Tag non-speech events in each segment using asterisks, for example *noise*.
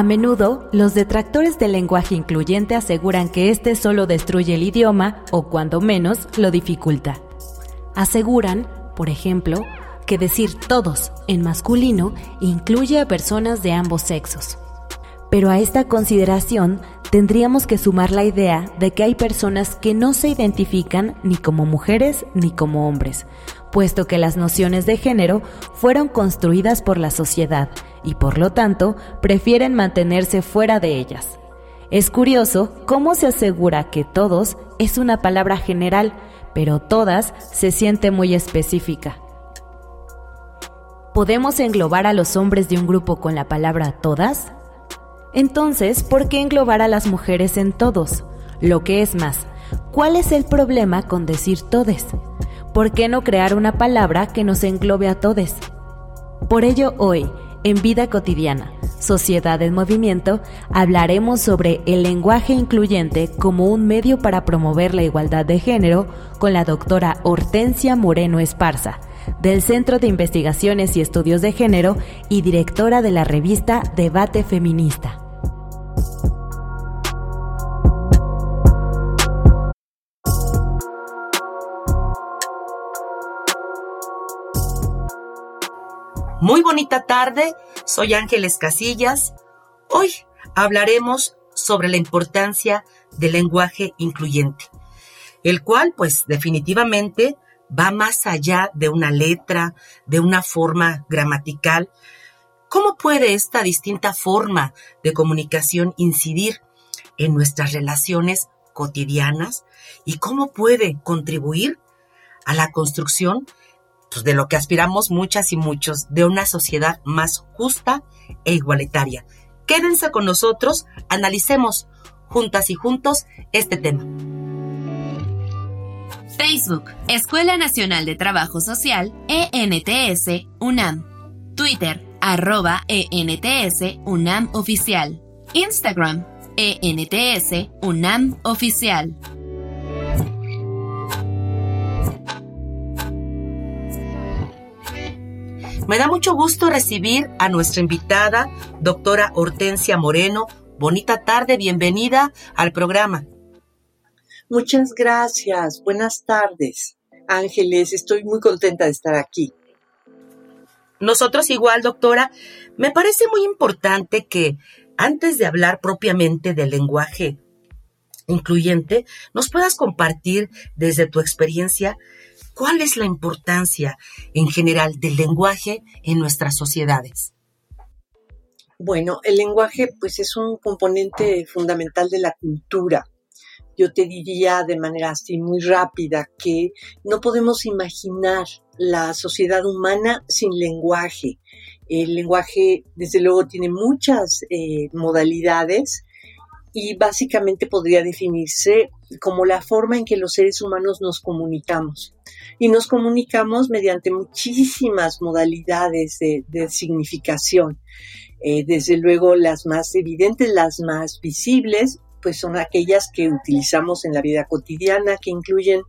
A menudo, los detractores del lenguaje incluyente aseguran que éste solo destruye el idioma o, cuando menos, lo dificulta. Aseguran, por ejemplo, que decir todos en masculino incluye a personas de ambos sexos. Pero a esta consideración tendríamos que sumar la idea de que hay personas que no se identifican ni como mujeres ni como hombres, puesto que las nociones de género fueron construidas por la sociedad y por lo tanto prefieren mantenerse fuera de ellas. Es curioso cómo se asegura que todos es una palabra general, pero todas se siente muy específica. ¿Podemos englobar a los hombres de un grupo con la palabra todas? Entonces, ¿por qué englobar a las mujeres en todos? Lo que es más, ¿cuál es el problema con decir todes? ¿Por qué no crear una palabra que nos englobe a todes? Por ello hoy, en Vida Cotidiana, Sociedad en Movimiento, hablaremos sobre el lenguaje incluyente como un medio para promover la igualdad de género con la doctora Hortensia Moreno Esparza, del Centro de Investigaciones y Estudios de Género y directora de la revista Debate Feminista. Muy bonita tarde, soy Ángeles Casillas. Hoy hablaremos sobre la importancia del lenguaje incluyente, el cual pues definitivamente va más allá de una letra, de una forma gramatical. ¿Cómo puede esta distinta forma de comunicación incidir en nuestras relaciones cotidianas y cómo puede contribuir a la construcción pues, de lo que aspiramos muchas y muchos, de una sociedad más justa e igualitaria. Quédense con nosotros, analicemos juntas y juntos este tema. Facebook, Escuela Nacional de Trabajo Social, ENTS, UNAM. Twitter, arroba ENTS, UNAM Oficial. Instagram, ENTS, UNAM Oficial. Me da mucho gusto recibir a nuestra invitada, doctora Hortensia Moreno. Bonita tarde, bienvenida al programa. Muchas gracias, buenas tardes. Ángeles, estoy muy contenta de estar aquí. Nosotros igual, doctora. Me parece muy importante que antes de hablar propiamente del lenguaje incluyente, nos puedas compartir desde tu experiencia ¿Cuál es la importancia en general del lenguaje en nuestras sociedades? Bueno, el lenguaje pues es un componente fundamental de la cultura. Yo te diría de manera así muy rápida que no podemos imaginar la sociedad humana sin lenguaje. El lenguaje, desde luego, tiene muchas eh, modalidades y básicamente podría definirse como la forma en que los seres humanos nos comunicamos. Y nos comunicamos mediante muchísimas modalidades de, significación. Eh, desde luego las más evidentes, las más visibles, pues son aquellas que utilizamos en la vida cotidiana, que incluyen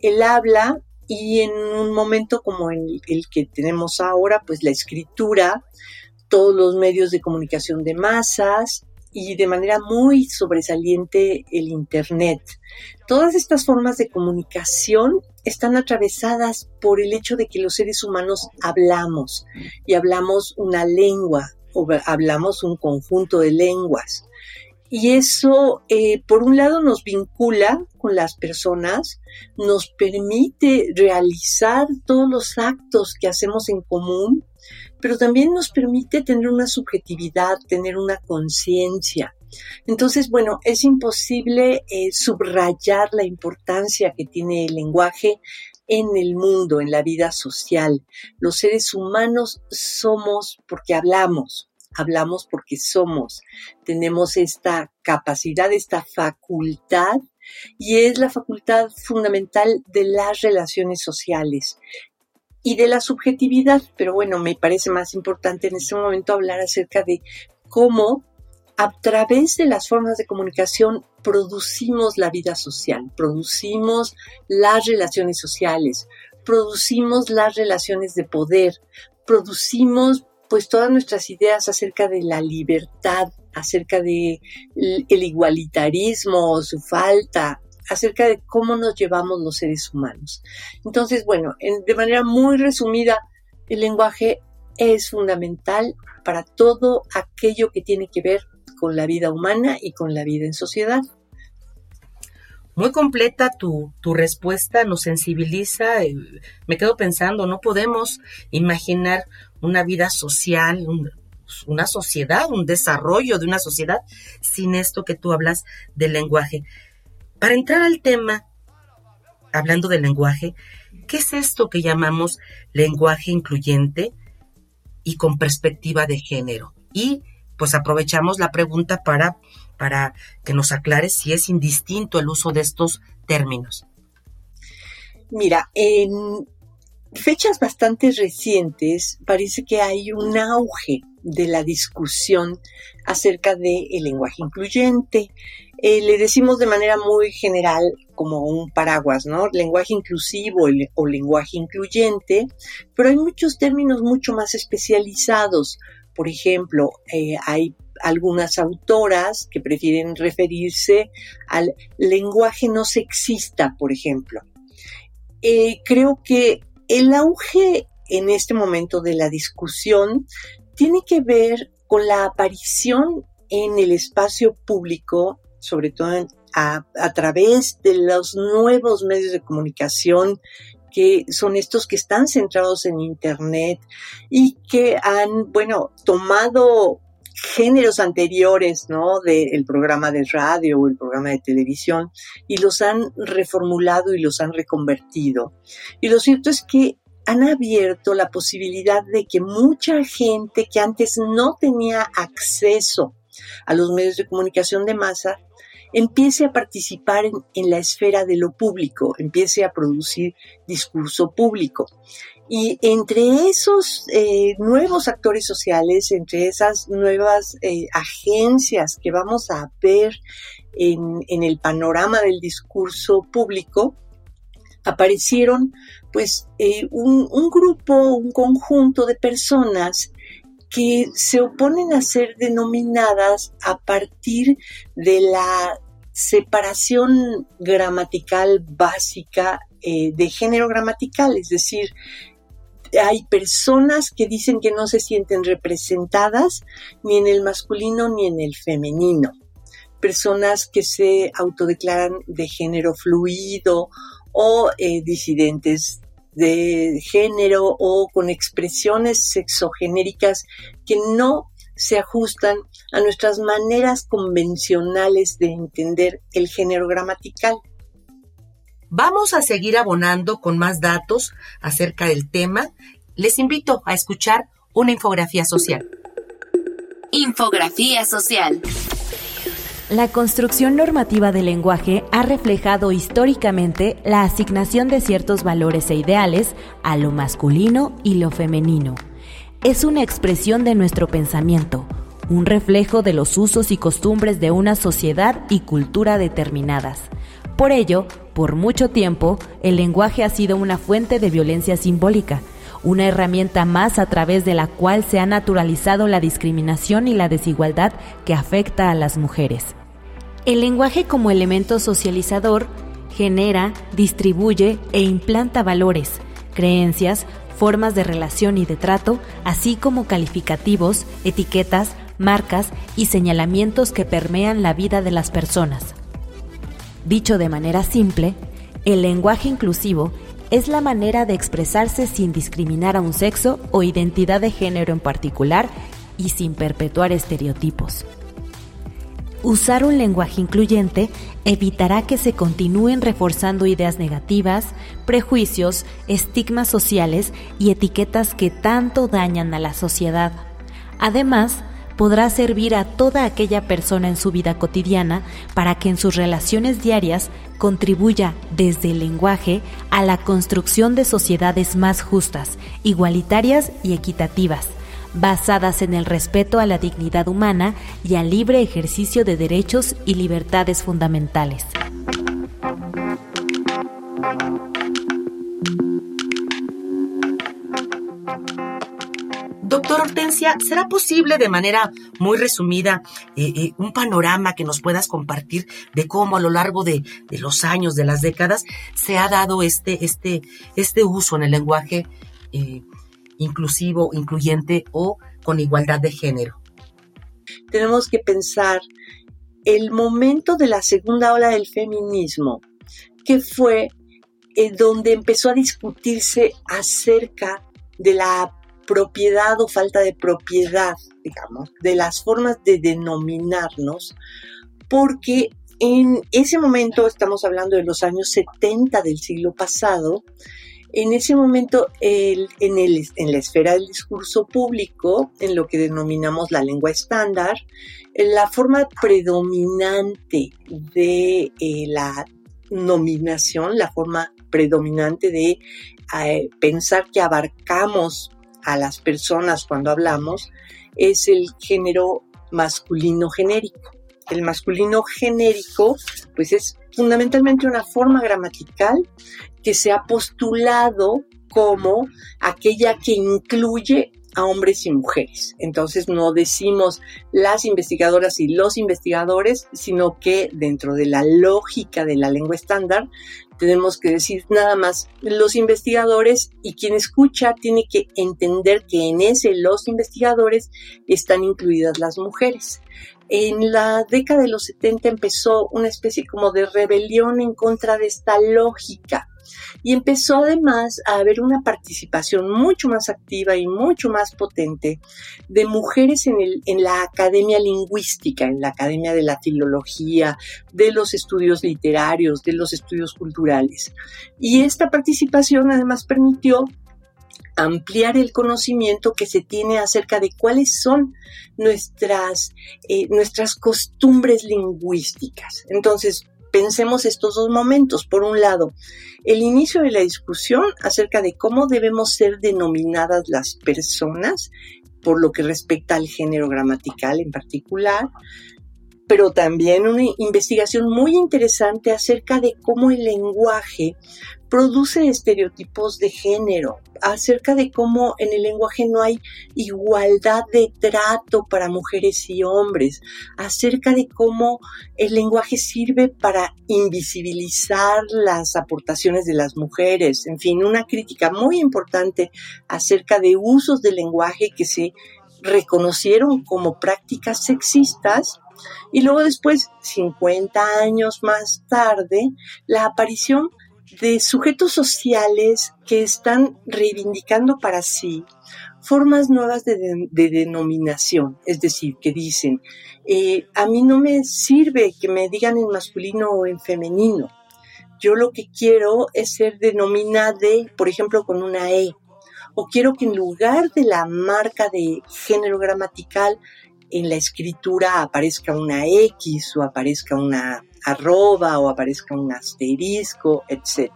el habla y en un momento como el que tenemos ahora, pues la escritura, todos los medios de comunicación de masas, y de manera muy sobresaliente el Internet. Todas estas formas de comunicación están atravesadas por el hecho de que los seres humanos hablamos y hablamos una lengua o hablamos un conjunto de lenguas. Y eso, eh, por un lado, nos vincula con las personas, nos permite realizar todos los actos que hacemos en común pero también nos permite tener una subjetividad, tener una conciencia. Entonces, bueno, es imposible eh, subrayar la importancia que tiene el lenguaje en el mundo, en la vida social. Los seres humanos somos porque hablamos, hablamos porque somos. Tenemos esta capacidad, esta facultad y es la facultad fundamental de las relaciones sociales y de la subjetividad. Pero bueno, me parece más importante en este momento hablar acerca de cómo a través de las formas de comunicación producimos la vida social, producimos las relaciones sociales, producimos las relaciones de poder, producimos pues todas nuestras ideas acerca de la libertad, acerca de el igualitarismo, su falta, acerca de cómo nos llevamos los seres humanos. Entonces, bueno, de manera muy resumida, el lenguaje es fundamental para todo aquello que tiene que ver con la vida humana y con la vida en sociedad. Muy completa tu, tu respuesta, nos sensibiliza. Eh, me quedo pensando, no podemos imaginar una vida social, una sociedad, un desarrollo de una sociedad sin esto que tú hablas del lenguaje. Para entrar al tema, hablando del lenguaje, ¿qué es esto que llamamos lenguaje incluyente y con perspectiva de género? Y pues aprovechamos la pregunta para, para que nos aclare si es indistinto el uso de estos términos. Mira, en fechas bastante recientes parece que hay un auge de la discusión acerca del lenguaje incluyente. Eh, le decimos de manera muy general como un paraguas, ¿no? Lenguaje inclusivo o lenguaje incluyente, pero hay muchos términos mucho más especializados. Por ejemplo, eh, hay algunas autoras que prefieren referirse al lenguaje no sexista, por ejemplo. Eh, creo que el auge en este momento de la discusión tiene que ver con la aparición en el espacio público, sobre todo a, través de los nuevos medios de comunicación que son estos que están centrados en Internet y que han, bueno, tomado géneros anteriores, ¿no? Del programa de radio o el programa de televisión y los han reformulado y los han reconvertido. Y lo cierto es que han abierto la posibilidad de que mucha gente que antes no tenía acceso a los medios de comunicación de masa empiece a participar en, la esfera de lo público, empiece a producir discurso público. Y entre esos eh, nuevos actores sociales, entre esas nuevas eh, agencias que vamos a ver en, el panorama del discurso público, aparecieron pues eh, un, grupo, un conjunto de personas que se oponen a ser denominadas a partir de la separación gramatical básica eh, de género gramatical, es decir, hay personas que dicen que no se sienten representadas ni en el masculino ni en el femenino, personas que se autodeclaran de género fluido o eh, disidentes de género o con expresiones sexogenéricas que no se ajustan a nuestras maneras convencionales de entender el género gramatical. Vamos a seguir abonando con más datos acerca del tema. Les invito a escuchar una infografía social. Infografía social. La construcción normativa del lenguaje ha reflejado históricamente la asignación de ciertos valores e ideales a lo masculino y lo femenino. Es una expresión de nuestro pensamiento, un reflejo de los usos y costumbres de una sociedad y cultura determinadas. Por ello, por mucho tiempo, el lenguaje ha sido una fuente de violencia simbólica, una herramienta más a través de la cual se ha naturalizado la discriminación y la desigualdad que afecta a las mujeres. El lenguaje como elemento socializador genera, distribuye e implanta valores, creencias, formas de relación y de trato, así como calificativos, etiquetas, marcas y señalamientos que permean la vida de las personas. Dicho de manera simple, el lenguaje inclusivo es la manera de expresarse sin discriminar a un sexo o identidad de género en particular y sin perpetuar estereotipos. Usar un lenguaje incluyente evitará que se continúen reforzando ideas negativas, prejuicios, estigmas sociales y etiquetas que tanto dañan a la sociedad. Además, podrá servir a toda aquella persona en su vida cotidiana para que en sus relaciones diarias contribuya desde el lenguaje a la construcción de sociedades más justas, igualitarias y equitativas basadas en el respeto a la dignidad humana y al libre ejercicio de derechos y libertades fundamentales. Doctor Hortensia, ¿será posible de manera muy resumida eh, eh, un panorama que nos puedas compartir de cómo a lo largo de, los años, de las décadas, se ha dado este, este, este uso en el lenguaje eh, inclusivo, incluyente o con igualdad de género. Tenemos que pensar el momento de la segunda ola del feminismo, que fue eh, donde empezó a discutirse acerca de la propiedad o falta de propiedad, digamos, de las formas de denominarnos, porque en ese momento, estamos hablando de los años 70 del siglo pasado, en ese momento, en, la esfera del discurso público, en lo que denominamos la lengua estándar, la forma predominante de eh, la nominación, la forma predominante de eh, pensar que abarcamos a las personas cuando hablamos, es el género masculino genérico. El masculino genérico, pues es fundamentalmente una forma gramatical que se ha postulado como aquella que incluye a hombres y mujeres. Entonces no decimos las investigadoras y los investigadores, sino que dentro de la lógica de la lengua estándar tenemos que decir nada más los investigadores y quien escucha tiene que entender que en ese los investigadores están incluidas las mujeres. En la década de los 70 empezó una especie como de rebelión en contra de esta lógica y empezó además a haber una participación mucho más activa y mucho más potente de mujeres en, el, en la academia lingüística, en la academia de la filología, de los estudios literarios, de los estudios culturales. Y esta participación además permitió ampliar el conocimiento que se tiene acerca de cuáles son nuestras, eh, nuestras costumbres lingüísticas. Entonces, pensemos estos dos momentos. Por un lado, el inicio de la discusión acerca de cómo debemos ser denominadas las personas por lo que respecta al género gramatical en particular, pero también una investigación muy interesante acerca de cómo el lenguaje produce estereotipos de género, acerca de cómo en el lenguaje no hay igualdad de trato para mujeres y hombres, acerca de cómo el lenguaje sirve para invisibilizar las aportaciones de las mujeres, en fin, una crítica muy importante acerca de usos del lenguaje que se reconocieron como prácticas sexistas y luego después, 50 años más tarde, la aparición de sujetos sociales que están reivindicando para sí formas nuevas de, denominación, es decir, que dicen, eh, a mí no me sirve que me digan en masculino o en femenino, yo lo que quiero es ser denominada, por ejemplo, con una E, o quiero que en lugar de la marca de género gramatical en la escritura aparezca una X o aparezca una arroba o aparezca un asterisco, etc.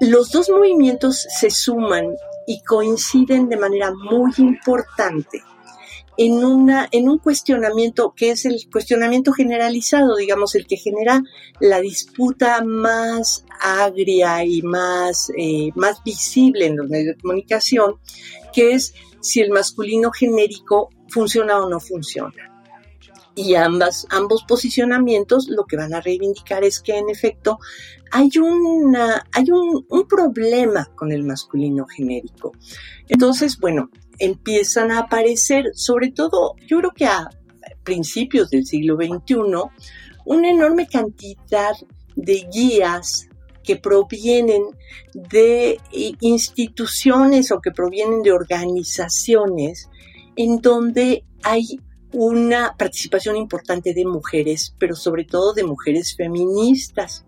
Los dos movimientos se suman y coinciden de manera muy importante en, una, en un cuestionamiento que es el cuestionamiento generalizado, digamos, el que genera la disputa más agria y más, eh, más visible en los medios de comunicación, que es si el masculino genérico funciona o no funciona. Y ambos posicionamientos lo que van a reivindicar es que en efecto hay, hay un, un problema con el masculino genérico. Entonces, bueno, empiezan a aparecer, sobre todo, yo creo que a principios del siglo XXI, una enorme cantidad de guías que provienen de instituciones o que provienen de organizaciones en donde hay una participación importante de mujeres, pero sobre todo de mujeres feministas.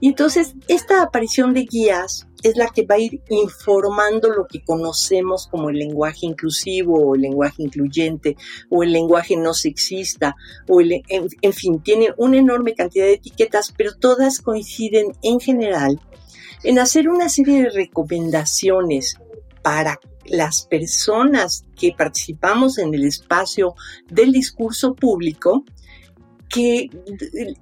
Y entonces esta aparición de guías es la que va a ir informando lo que conocemos como el lenguaje inclusivo o el lenguaje incluyente o el lenguaje no sexista o el, en, fin, tiene una enorme cantidad de etiquetas, pero todas coinciden en general en hacer una serie de recomendaciones para las personas que participamos en el espacio del discurso público que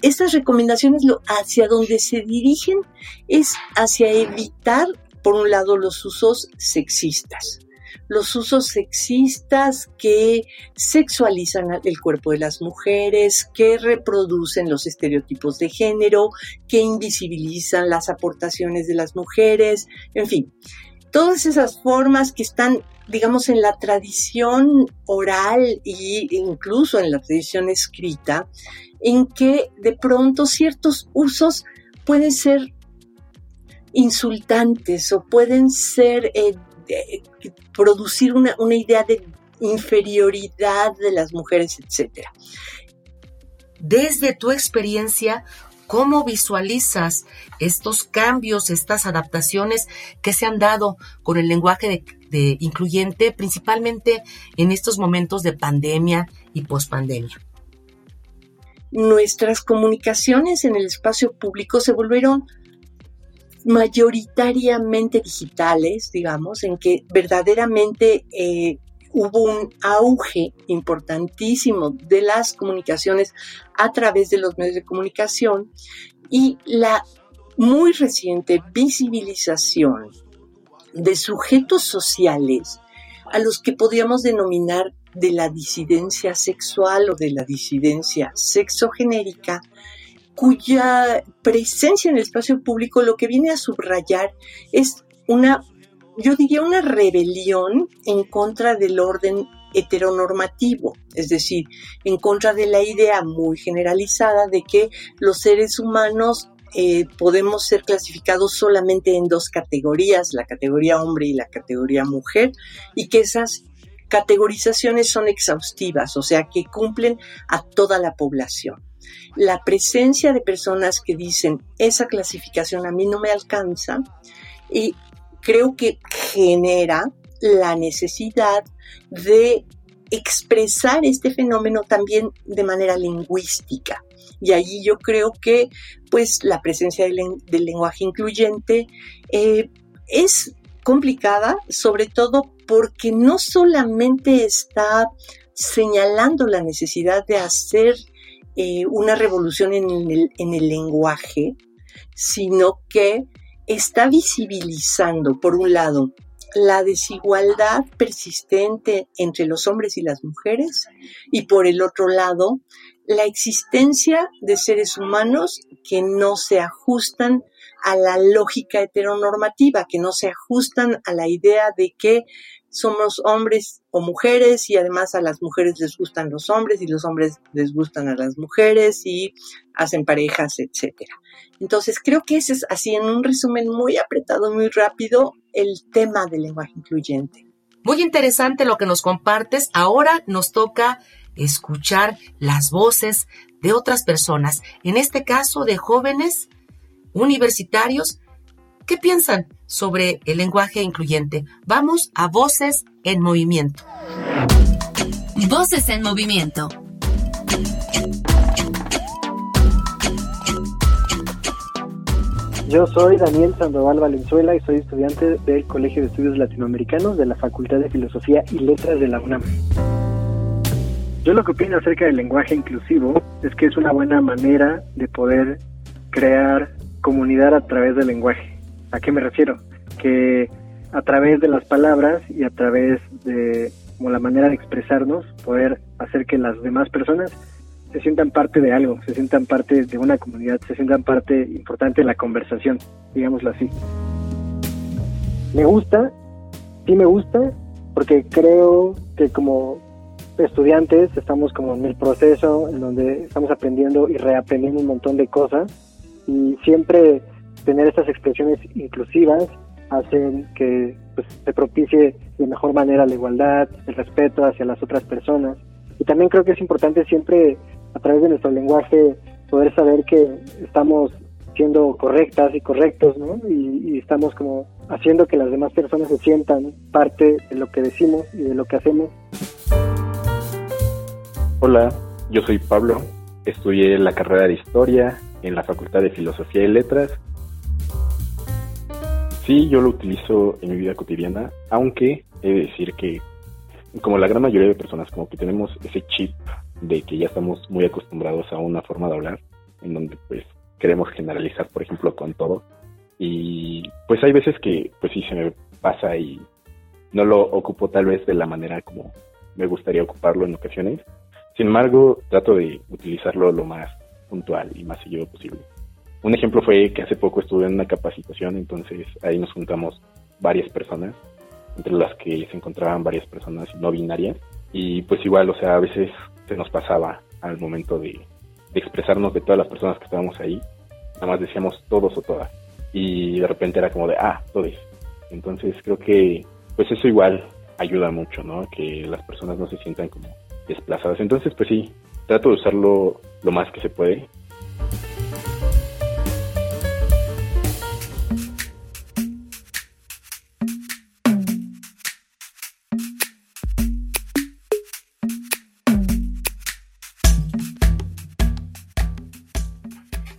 estas recomendaciones hacia donde se dirigen es hacia evitar, por un lado, los usos sexistas. Los usos sexistas que sexualizan el cuerpo de las mujeres, que reproducen los estereotipos de género, que invisibilizan las aportaciones de las mujeres, en fin, todas esas formas que están, digamos, en la tradición oral e incluso en la tradición escrita, en que de pronto ciertos usos pueden ser insultantes o pueden ser eh, producir una, una idea de inferioridad de las mujeres, etc. Desde tu experiencia, ¿Cómo visualizas estos cambios, estas adaptaciones que se han dado con el lenguaje de, incluyente, principalmente en estos momentos de pandemia y pospandemia? Nuestras comunicaciones en el espacio público se volvieron mayoritariamente digitales, digamos, en que verdaderamente eh, hubo un auge importantísimo de las comunicaciones a través de los medios de comunicación y la muy reciente visibilización de sujetos sociales a los que podríamos denominar de la disidencia sexual o de la disidencia sexogenérica, cuya presencia en el espacio público lo que viene a subrayar es una yo diría una rebelión en contra del orden heteronormativo, es decir, en contra de la idea muy generalizada de que los seres humanos eh, podemos ser clasificados solamente en dos categorías, la categoría hombre y la categoría mujer, y que esas categorizaciones son exhaustivas, o sea, que cumplen a toda la población. La presencia de personas que dicen esa clasificación a mí no me alcanza y creo que genera la necesidad de expresar este fenómeno también de manera lingüística. Y allí yo creo que pues la presencia del, lenguaje incluyente eh, es complicada, sobre todo porque no solamente está señalando la necesidad de hacer eh, una revolución en el lenguaje, sino que está visibilizando, por un lado, la desigualdad persistente entre los hombres y las mujeres y por el otro lado, la existencia de seres humanos que no se ajustan a la lógica heteronormativa, que no se ajustan a la idea de que somos hombres o mujeres y además a las mujeres les gustan los hombres y los hombres les gustan a las mujeres y hacen parejas, etcétera. Entonces creo que ese es así en un resumen muy apretado, muy rápido, el tema del lenguaje incluyente. Muy interesante lo que nos compartes. Ahora nos toca escuchar las voces de otras personas, en este caso de jóvenes universitarios ¿Qué piensan sobre el lenguaje incluyente? Vamos a Voces en Movimiento. Voces en Movimiento. Yo soy Daniel Sandoval Valenzuela y soy estudiante del Colegio de Estudios Latinoamericanos de la Facultad de Filosofía y Letras de la UNAM. Yo lo que opino acerca del lenguaje inclusivo es que es una buena manera de poder crear comunidad a través del lenguaje. ¿A qué me refiero? Que a través de las palabras y a través de como la manera de expresarnos, poder hacer que las demás personas se sientan parte de algo, se sientan parte de una comunidad, se sientan parte importante de la conversación, digámoslo así. Me gusta, sí me gusta, porque creo que como estudiantes estamos como en el proceso en donde estamos aprendiendo y reaprendiendo un montón de cosas y siempre tener estas expresiones inclusivas hacen que pues, se propicie de mejor manera la igualdad, el respeto hacia las otras personas. Y también creo que es importante siempre a través de nuestro lenguaje poder saber que estamos siendo correctas y correctos, ¿no? Y, estamos como haciendo que las demás personas se sientan parte de lo que decimos y de lo que hacemos. Hola, yo soy Pablo, estudié la carrera de Historia en la Facultad de Filosofía y Letras. Sí, yo lo utilizo en mi vida cotidiana, aunque he de decir que como la gran mayoría de personas, como que tenemos ese chip de que ya estamos muy acostumbrados a una forma de hablar, en donde pues queremos generalizar, por ejemplo, con todo. Y pues hay veces que pues sí se me pasa y no lo ocupo tal vez de la manera como me gustaría ocuparlo en ocasiones. Sin embargo, trato de utilizarlo lo más puntual y más seguido posible. Un ejemplo fue que hace poco estuve en una capacitación, entonces ahí nos juntamos varias personas, entre las que se encontraban varias personas no binarias. Y pues igual, o sea, a veces se nos pasaba al momento de, expresarnos de todas las personas que estábamos ahí. Nada más decíamos todos o todas. Y de repente era como de, ah, todos. Entonces creo que pues eso igual ayuda mucho, ¿no? Que las personas no se sientan como desplazadas. Entonces pues sí, trato de usarlo lo más que se puede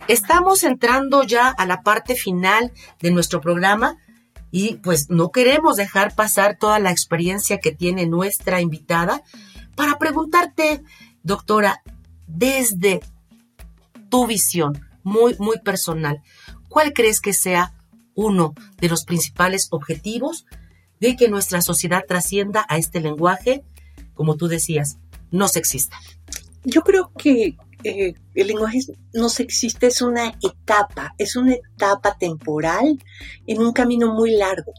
Estamos entrando ya a la parte final de nuestro programa y pues no queremos dejar pasar toda la experiencia que tiene nuestra invitada para preguntarte, doctora, desde tu visión muy, muy personal, ¿cuál crees que sea uno de los principales objetivos de que nuestra sociedad trascienda a este lenguaje, como tú decías, no sexista? Yo creo que eh, el lenguaje no existe, es una etapa, es una etapa temporal en un camino muy largo.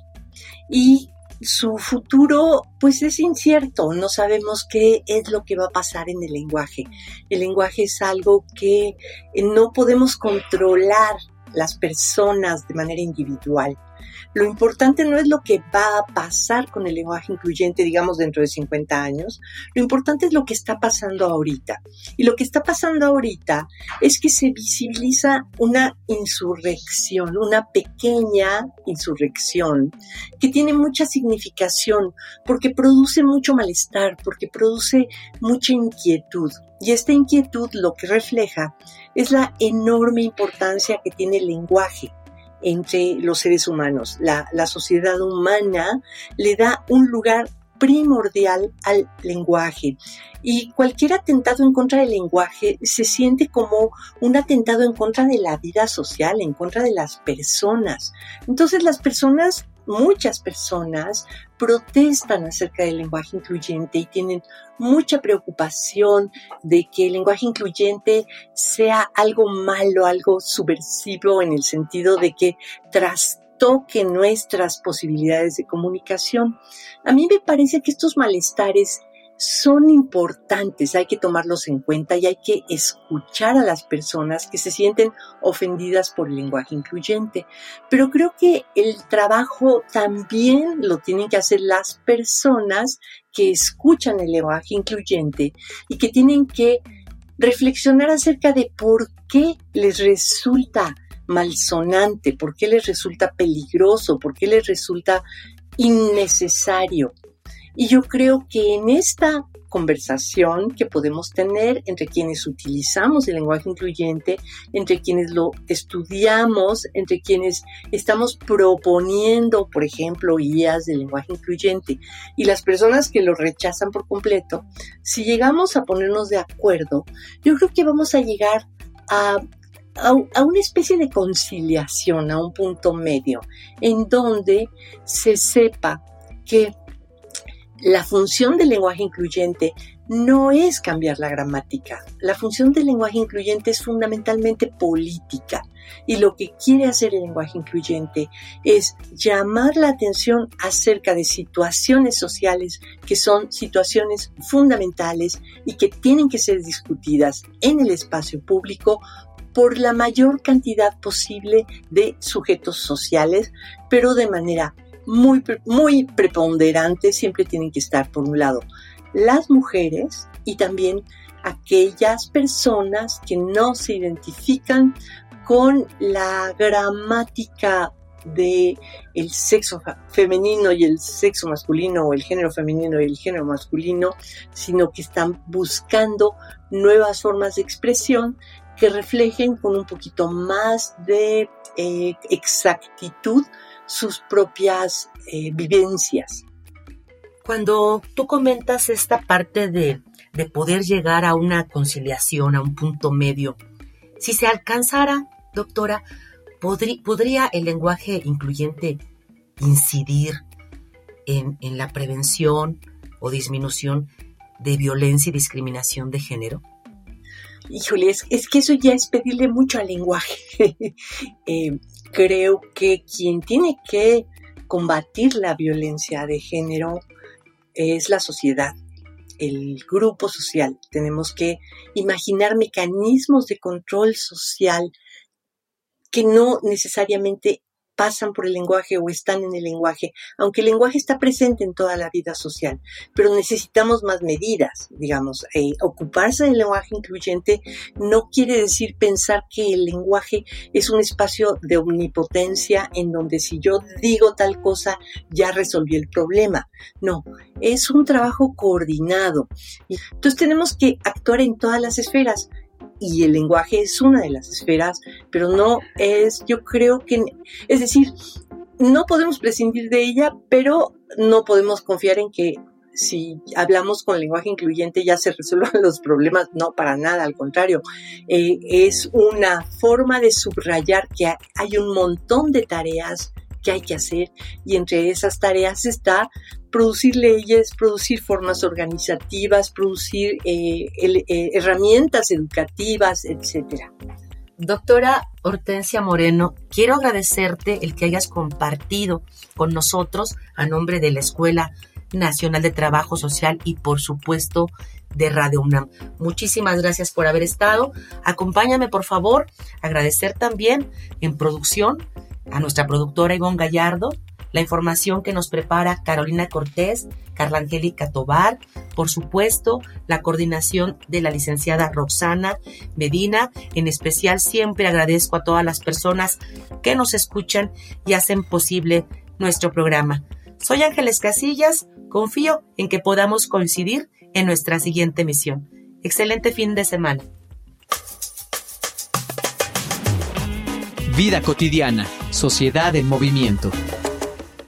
Y su futuro pues es incierto, no sabemos qué es lo que va a pasar en el lenguaje. El lenguaje es algo que no podemos controlar las personas de manera individual. Lo importante no es lo que va a pasar con el lenguaje incluyente, digamos, dentro de 50 años. Lo importante es lo que está pasando ahorita. Y lo que está pasando ahorita es que se visibiliza una insurrección, una pequeña insurrección que tiene mucha significación porque produce mucho malestar, porque produce mucha inquietud. Y esta inquietud lo que refleja es la enorme importancia que tiene el lenguaje entre los seres humanos. La, sociedad humana le da un lugar primordial al lenguaje. Y cualquier atentado en contra del lenguaje se siente como un atentado en contra de la vida social, en contra de las personas. Entonces las personas muchas personas protestan acerca del lenguaje incluyente y tienen mucha preocupación de que el lenguaje incluyente sea algo malo, algo subversivo en el sentido de que trastoque nuestras posibilidades de comunicación. A mí me parece que estos malestares son importantes, hay que tomarlos en cuenta y hay que escuchar a las personas que se sienten ofendidas por el lenguaje incluyente. Pero creo que el trabajo también lo tienen que hacer las personas que escuchan el lenguaje incluyente y que tienen que reflexionar acerca de por qué les resulta malsonante, por qué les resulta peligroso, por qué les resulta innecesario. Y yo creo que en esta conversación que podemos tener entre quienes utilizamos el lenguaje incluyente, entre quienes lo estudiamos, entre quienes estamos proponiendo, por ejemplo, guías del lenguaje incluyente y las personas que lo rechazan por completo, si llegamos a ponernos de acuerdo, yo creo que vamos a llegar a a, una especie de conciliación, a un punto medio, en donde se sepa que la función del lenguaje incluyente no es cambiar la gramática. La función del lenguaje incluyente es fundamentalmente política. Y lo que quiere hacer el lenguaje incluyente es llamar la atención acerca de situaciones sociales que son situaciones fundamentales y que tienen que ser discutidas en el espacio público por la mayor cantidad posible de sujetos sociales, pero de manera muy, muy preponderante siempre tienen que estar, por un lado, las mujeres y también aquellas personas que no se identifican con la gramática de el sexo femenino y el sexo masculino o el género femenino y el género masculino, sino que están buscando nuevas formas de expresión que reflejen con un poquito más de eh, exactitud sus propias eh, vivencias. Cuando tú comentas esta parte de, de poder llegar a una conciliación, a un punto medio, si se alcanzara, doctora, ¿podría el lenguaje incluyente incidir en, la prevención o disminución de violencia y discriminación de género? Híjole, es, que eso ya es pedirle mucho al lenguaje. *laughs* Eh, creo que quien tiene que combatir la violencia de género es la sociedad, el grupo social. Tenemos que imaginar mecanismos de control social que no necesariamente pasan por el lenguaje o están en el lenguaje, aunque el lenguaje está presente en toda la vida social, pero necesitamos más medidas, digamos. Eh, ocuparse del lenguaje incluyente no quiere decir pensar que el lenguaje es un espacio de omnipotencia en donde si yo digo tal cosa ya resolví el problema. No, es un trabajo coordinado. Entonces tenemos que actuar en todas las esferas y el lenguaje es una de las esferas, pero no es, yo creo que, es decir, no podemos prescindir de ella, pero no podemos confiar en que si hablamos con lenguaje incluyente ya se resuelvan *laughs* los problemas, no para nada, al contrario, eh, es una forma de subrayar que hay un montón de tareas que hay que hacer y entre esas tareas está producir leyes, producir formas organizativas, producir eh, eh, herramientas educativas, etcétera. Doctora Hortensia Moreno, quiero agradecerte el que hayas compartido con nosotros a nombre de la Escuela Nacional de Trabajo Social y por supuesto de Radio UNAM. Muchísimas gracias por haber estado. Acompáñame por favor. Agradecer también en producción a nuestra productora Ivonne Gallardo, la información que nos prepara Carolina Cortés, Carla Angélica Tobar, por supuesto, la coordinación de la licenciada Roxana Medina. En especial, siempre agradezco a todas las personas que nos escuchan y hacen posible nuestro programa. Soy Ángeles Casillas, confío en que podamos coincidir en nuestra siguiente misión. Excelente fin de semana. Vida cotidiana, sociedad en movimiento.